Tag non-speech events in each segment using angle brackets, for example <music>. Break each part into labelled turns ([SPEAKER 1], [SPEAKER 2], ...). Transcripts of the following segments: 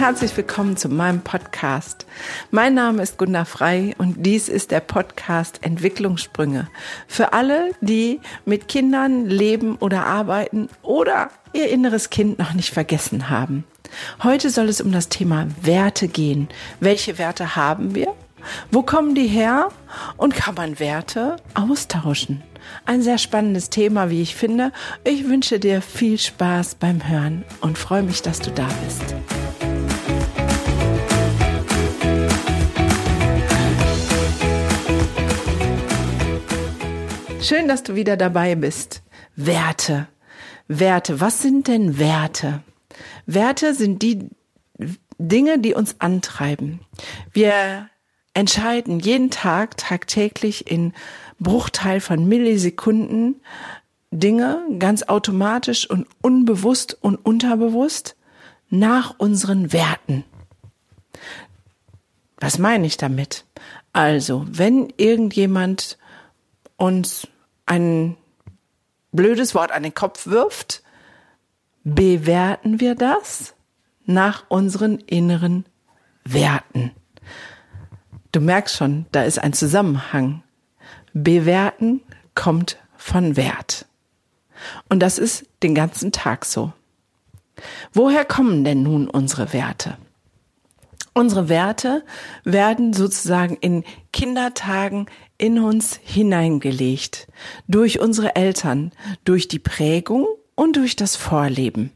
[SPEAKER 1] herzlich willkommen zu meinem Podcast. Mein Name ist Gunda Frei und dies ist der Podcast Entwicklungssprünge. Für alle, die mit Kindern leben oder arbeiten oder ihr inneres Kind noch nicht vergessen haben. Heute soll es um das Thema Werte gehen. Welche Werte haben wir? Wo kommen die her? Und kann man Werte austauschen? Ein sehr spannendes Thema, wie ich finde. Ich wünsche dir viel Spaß beim Hören und freue mich, dass du da bist. Schön, dass du wieder dabei bist. Werte. Werte. Was sind denn Werte? Werte sind die Dinge, die uns antreiben. Wir entscheiden jeden Tag, tagtäglich in Bruchteil von Millisekunden Dinge ganz automatisch und unbewusst und unterbewusst nach unseren Werten. Was meine ich damit? Also, wenn irgendjemand uns ein blödes Wort an den Kopf wirft, bewerten wir das nach unseren inneren Werten. Du merkst schon, da ist ein Zusammenhang. Bewerten kommt von Wert. Und das ist den ganzen Tag so. Woher kommen denn nun unsere Werte? Unsere Werte werden sozusagen in Kindertagen in uns hineingelegt. Durch unsere Eltern, durch die Prägung und durch das Vorleben.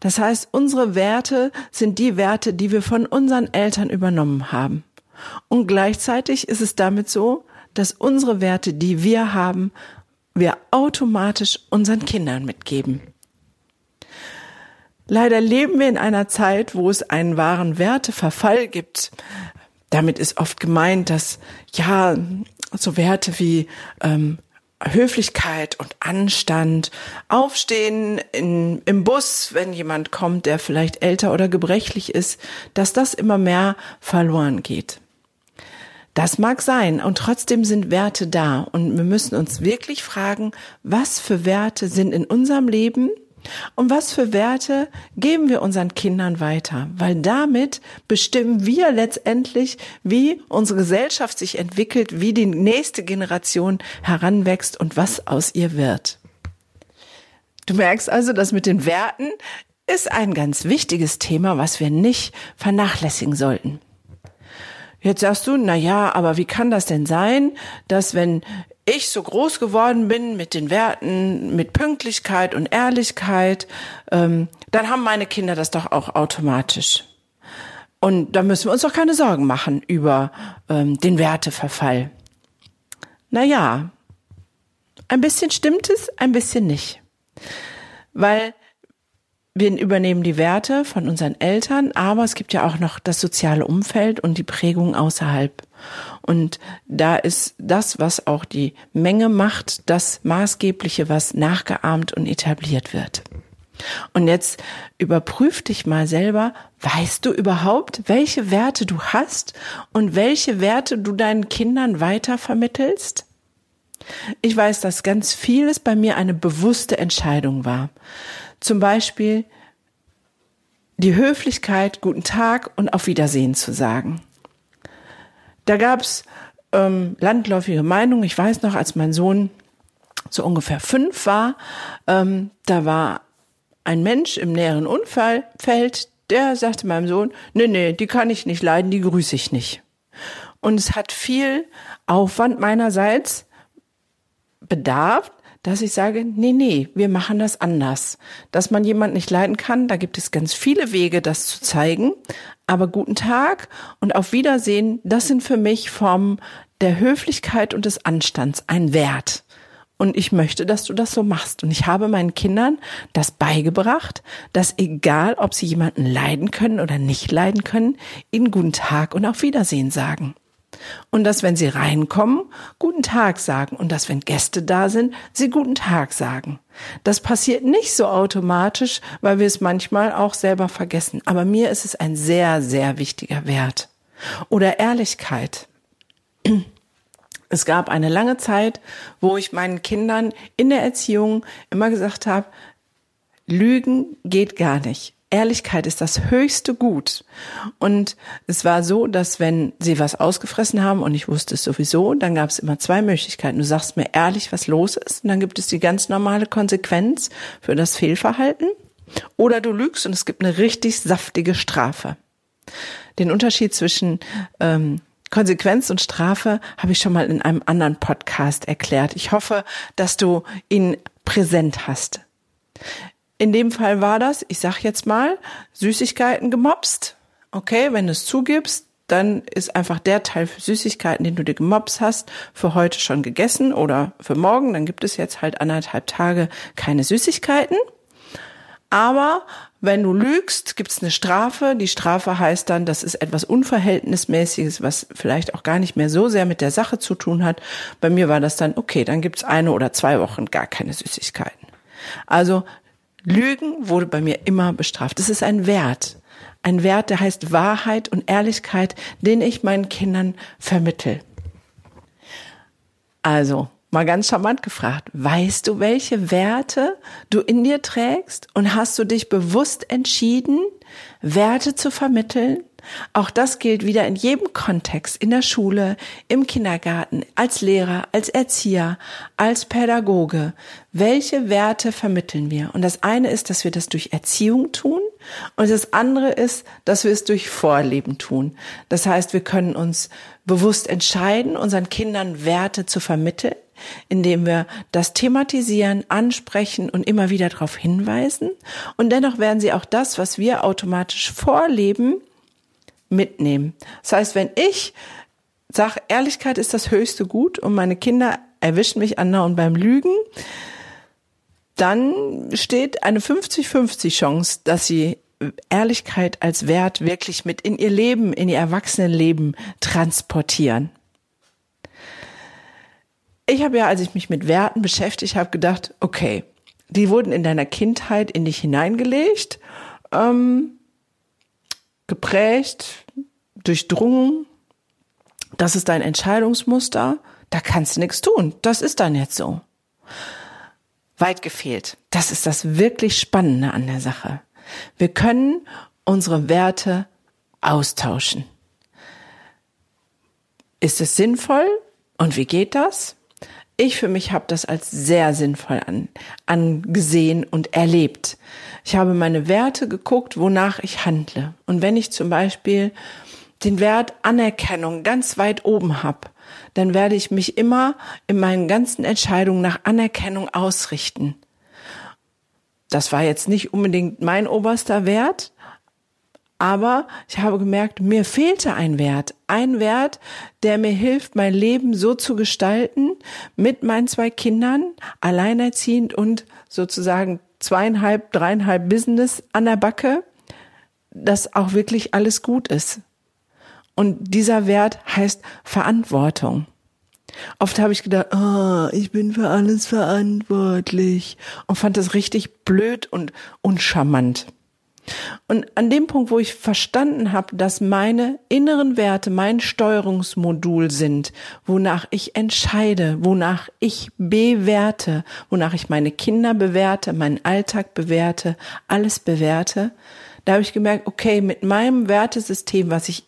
[SPEAKER 1] Das heißt, unsere Werte sind die Werte, die wir von unseren Eltern übernommen haben. Und gleichzeitig ist es damit so, dass unsere Werte, die wir haben, wir automatisch unseren Kindern mitgeben. Leider leben wir in einer Zeit, wo es einen wahren Werteverfall gibt. Damit ist oft gemeint, dass ja so Werte wie ähm, Höflichkeit und Anstand, Aufstehen in, im Bus, wenn jemand kommt, der vielleicht älter oder gebrechlich ist, dass das immer mehr verloren geht. Das mag sein und trotzdem sind Werte da und wir müssen uns wirklich fragen, was für Werte sind in unserem Leben und was für Werte geben wir unseren Kindern weiter? Weil damit bestimmen wir letztendlich, wie unsere Gesellschaft sich entwickelt, wie die nächste Generation heranwächst und was aus ihr wird. Du merkst also, dass mit den Werten ist ein ganz wichtiges Thema, was wir nicht vernachlässigen sollten. Jetzt sagst du, na ja, aber wie kann das denn sein, dass wenn ich so groß geworden bin mit den Werten, mit Pünktlichkeit und Ehrlichkeit, ähm, dann haben meine Kinder das doch auch automatisch. Und da müssen wir uns doch keine Sorgen machen über ähm, den Werteverfall. Naja, ein bisschen stimmt es, ein bisschen nicht. Weil wir übernehmen die Werte von unseren Eltern, aber es gibt ja auch noch das soziale Umfeld und die Prägung außerhalb. Und da ist das, was auch die Menge macht, das Maßgebliche, was nachgeahmt und etabliert wird. Und jetzt überprüf dich mal selber, weißt du überhaupt, welche Werte du hast und welche Werte du deinen Kindern weiter vermittelst? Ich weiß, dass ganz vieles bei mir eine bewusste Entscheidung war. Zum Beispiel die Höflichkeit, guten Tag und auf Wiedersehen zu sagen. Da gab's ähm, landläufige Meinungen. Ich weiß noch, als mein Sohn so ungefähr fünf war, ähm, da war ein Mensch im näheren Unfallfeld, der sagte meinem Sohn, nee, nee, die kann ich nicht leiden, die grüße ich nicht. Und es hat viel Aufwand meinerseits bedarf, dass ich sage, nee, nee, wir machen das anders. Dass man jemand nicht leiden kann, da gibt es ganz viele Wege, das zu zeigen. Aber guten Tag und auf Wiedersehen, das sind für mich Formen der Höflichkeit und des Anstands ein Wert. Und ich möchte, dass du das so machst. Und ich habe meinen Kindern das beigebracht, dass egal, ob sie jemanden leiden können oder nicht leiden können, ihnen guten Tag und auf Wiedersehen sagen. Und dass, wenn sie reinkommen, guten Tag sagen. Und dass, wenn Gäste da sind, sie guten Tag sagen. Das passiert nicht so automatisch, weil wir es manchmal auch selber vergessen. Aber mir ist es ein sehr, sehr wichtiger Wert. Oder Ehrlichkeit. Es gab eine lange Zeit, wo ich meinen Kindern in der Erziehung immer gesagt habe, Lügen geht gar nicht. Ehrlichkeit ist das höchste Gut. Und es war so, dass wenn sie was ausgefressen haben und ich wusste es sowieso, dann gab es immer zwei Möglichkeiten. Du sagst mir ehrlich, was los ist, und dann gibt es die ganz normale Konsequenz für das Fehlverhalten. Oder du lügst und es gibt eine richtig saftige Strafe. Den Unterschied zwischen ähm, Konsequenz und Strafe habe ich schon mal in einem anderen Podcast erklärt. Ich hoffe, dass du ihn präsent hast. In dem Fall war das, ich sag jetzt mal, Süßigkeiten gemobst. Okay, wenn du es zugibst, dann ist einfach der Teil für Süßigkeiten, den du dir gemobst hast, für heute schon gegessen oder für morgen. Dann gibt es jetzt halt anderthalb Tage keine Süßigkeiten. Aber wenn du lügst, gibt es eine Strafe. Die Strafe heißt dann, das ist etwas Unverhältnismäßiges, was vielleicht auch gar nicht mehr so sehr mit der Sache zu tun hat. Bei mir war das dann, okay, dann gibt es eine oder zwei Wochen gar keine Süßigkeiten. Also Lügen wurde bei mir immer bestraft. Das ist ein Wert. Ein Wert, der heißt Wahrheit und Ehrlichkeit, den ich meinen Kindern vermittel. Also, mal ganz charmant gefragt, weißt du, welche Werte du in dir trägst und hast du dich bewusst entschieden, Werte zu vermitteln? Auch das gilt wieder in jedem Kontext, in der Schule, im Kindergarten, als Lehrer, als Erzieher, als Pädagoge. Welche Werte vermitteln wir? Und das eine ist, dass wir das durch Erziehung tun und das andere ist, dass wir es durch Vorleben tun. Das heißt, wir können uns bewusst entscheiden, unseren Kindern Werte zu vermitteln indem wir das thematisieren, ansprechen und immer wieder darauf hinweisen. Und dennoch werden sie auch das, was wir automatisch vorleben, mitnehmen. Das heißt, wenn ich sage, Ehrlichkeit ist das höchste Gut und meine Kinder erwischen mich andauernd beim Lügen, dann steht eine 50-50 Chance, dass sie Ehrlichkeit als Wert wirklich mit in ihr Leben, in ihr Erwachsenenleben transportieren ich habe ja, als ich mich mit Werten beschäftigt habe, gedacht, okay, die wurden in deiner Kindheit in dich hineingelegt, ähm, geprägt, durchdrungen. Das ist dein Entscheidungsmuster. Da kannst du nichts tun. Das ist dann jetzt so. Weit gefehlt. Das ist das wirklich Spannende an der Sache. Wir können unsere Werte austauschen. Ist es sinnvoll? Und wie geht das? Ich für mich habe das als sehr sinnvoll an, angesehen und erlebt. Ich habe meine Werte geguckt, wonach ich handle. Und wenn ich zum Beispiel den Wert Anerkennung ganz weit oben habe, dann werde ich mich immer in meinen ganzen Entscheidungen nach Anerkennung ausrichten. Das war jetzt nicht unbedingt mein oberster Wert, aber ich habe gemerkt, mir fehlte ein Wert. Ein Wert, der mir hilft, mein Leben so zu gestalten, mit meinen zwei Kindern, alleinerziehend und sozusagen zweieinhalb, dreieinhalb Business an der Backe, dass auch wirklich alles gut ist. Und dieser Wert heißt Verantwortung. Oft habe ich gedacht, oh, ich bin für alles verantwortlich und fand das richtig blöd und uncharmant. Und an dem Punkt, wo ich verstanden habe, dass meine inneren Werte mein Steuerungsmodul sind, wonach ich entscheide, wonach ich bewerte, wonach ich meine Kinder bewerte, meinen Alltag bewerte, alles bewerte, da habe ich gemerkt, okay, mit meinem Wertesystem, was ich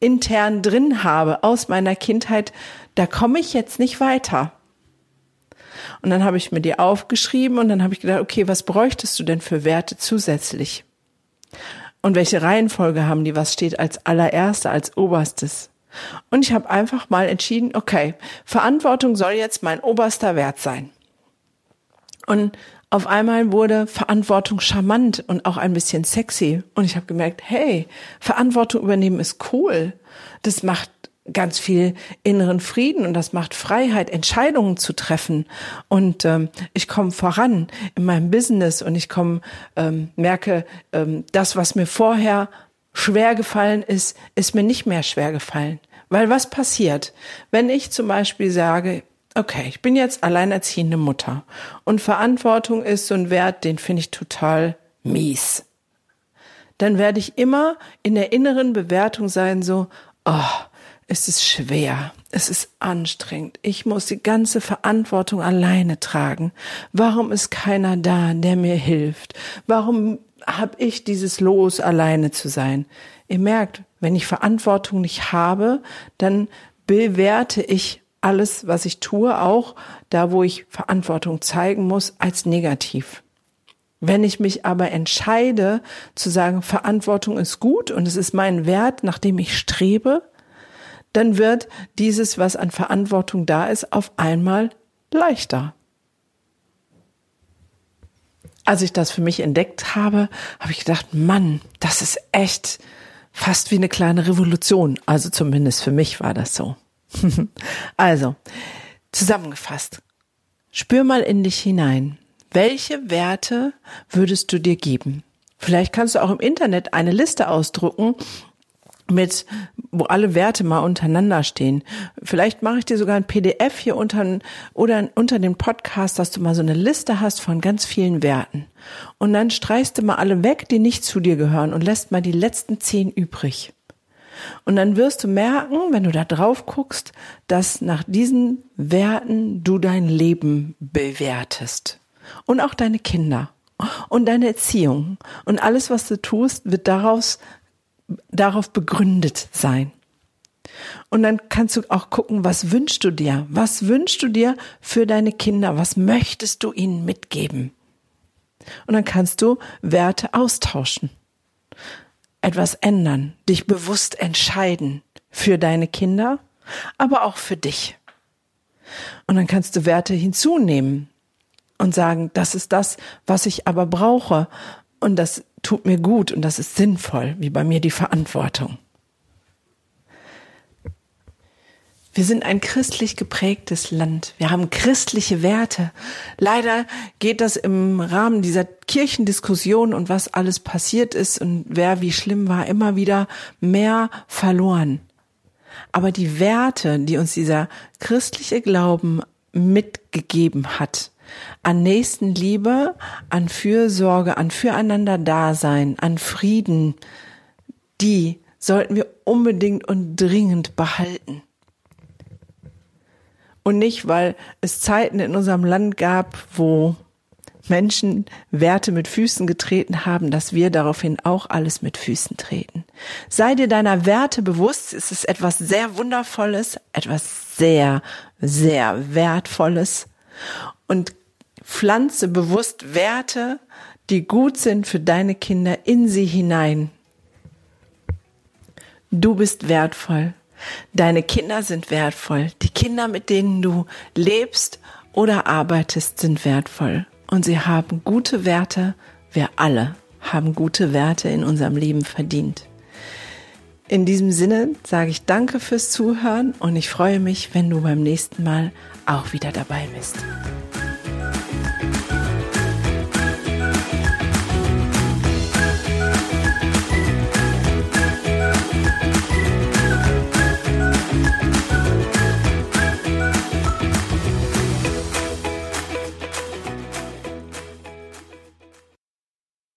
[SPEAKER 1] intern drin habe aus meiner Kindheit, da komme ich jetzt nicht weiter. Und dann habe ich mir die aufgeschrieben und dann habe ich gedacht, okay, was bräuchtest du denn für Werte zusätzlich? Und welche Reihenfolge haben die? Was steht als allererster, als oberstes? Und ich habe einfach mal entschieden, okay, Verantwortung soll jetzt mein oberster Wert sein. Und auf einmal wurde Verantwortung charmant und auch ein bisschen sexy. Und ich habe gemerkt, hey, Verantwortung übernehmen ist cool. Das macht ganz viel inneren Frieden und das macht Freiheit, Entscheidungen zu treffen. Und ähm, ich komme voran in meinem Business und ich komme, ähm, merke, ähm, das, was mir vorher schwer gefallen ist, ist mir nicht mehr schwer gefallen. Weil was passiert, wenn ich zum Beispiel sage, okay, ich bin jetzt alleinerziehende Mutter und Verantwortung ist so ein Wert, den finde ich total mies. Dann werde ich immer in der inneren Bewertung sein, so, oh, es ist schwer, es ist anstrengend, ich muss die ganze Verantwortung alleine tragen. Warum ist keiner da, der mir hilft? Warum habe ich dieses Los, alleine zu sein. Ihr merkt, wenn ich Verantwortung nicht habe, dann bewerte ich alles, was ich tue, auch da, wo ich Verantwortung zeigen muss, als negativ. Wenn ich mich aber entscheide zu sagen, Verantwortung ist gut und es ist mein Wert, nach dem ich strebe, dann wird dieses, was an Verantwortung da ist, auf einmal leichter. Als ich das für mich entdeckt habe, habe ich gedacht, Mann, das ist echt fast wie eine kleine Revolution. Also zumindest für mich war das so. <laughs> also, zusammengefasst. Spür mal in dich hinein. Welche Werte würdest du dir geben? Vielleicht kannst du auch im Internet eine Liste ausdrucken mit, wo alle Werte mal untereinander stehen. Vielleicht mache ich dir sogar ein PDF hier unter, oder unter dem Podcast, dass du mal so eine Liste hast von ganz vielen Werten. Und dann streichst du mal alle weg, die nicht zu dir gehören und lässt mal die letzten zehn übrig. Und dann wirst du merken, wenn du da drauf guckst, dass nach diesen Werten du dein Leben bewertest. Und auch deine Kinder. Und deine Erziehung. Und alles, was du tust, wird daraus, darauf begründet sein. Und dann kannst du auch gucken, was wünschst du dir? Was wünschst du dir für deine Kinder? Was möchtest du ihnen mitgeben? Und dann kannst du Werte austauschen etwas ändern, dich bewusst entscheiden für deine Kinder, aber auch für dich. Und dann kannst du Werte hinzunehmen und sagen, das ist das, was ich aber brauche und das tut mir gut und das ist sinnvoll, wie bei mir die Verantwortung. Wir sind ein christlich geprägtes Land. Wir haben christliche Werte. Leider geht das im Rahmen dieser Kirchendiskussion und was alles passiert ist und wer wie schlimm war, immer wieder mehr verloren. Aber die Werte, die uns dieser christliche Glauben mitgegeben hat, an Nächstenliebe, an Fürsorge, an füreinander Dasein, an Frieden, die sollten wir unbedingt und dringend behalten. Und nicht, weil es Zeiten in unserem Land gab, wo Menschen Werte mit Füßen getreten haben, dass wir daraufhin auch alles mit Füßen treten. Sei dir deiner Werte bewusst, es ist etwas sehr Wundervolles, etwas sehr, sehr Wertvolles und pflanze bewusst Werte, die gut sind für deine Kinder in sie hinein. Du bist wertvoll. Deine Kinder sind wertvoll. Die Kinder, mit denen du lebst oder arbeitest, sind wertvoll. Und sie haben gute Werte. Wir alle haben gute Werte in unserem Leben verdient. In diesem Sinne sage ich danke fürs Zuhören und ich freue mich, wenn du beim nächsten Mal auch wieder dabei bist.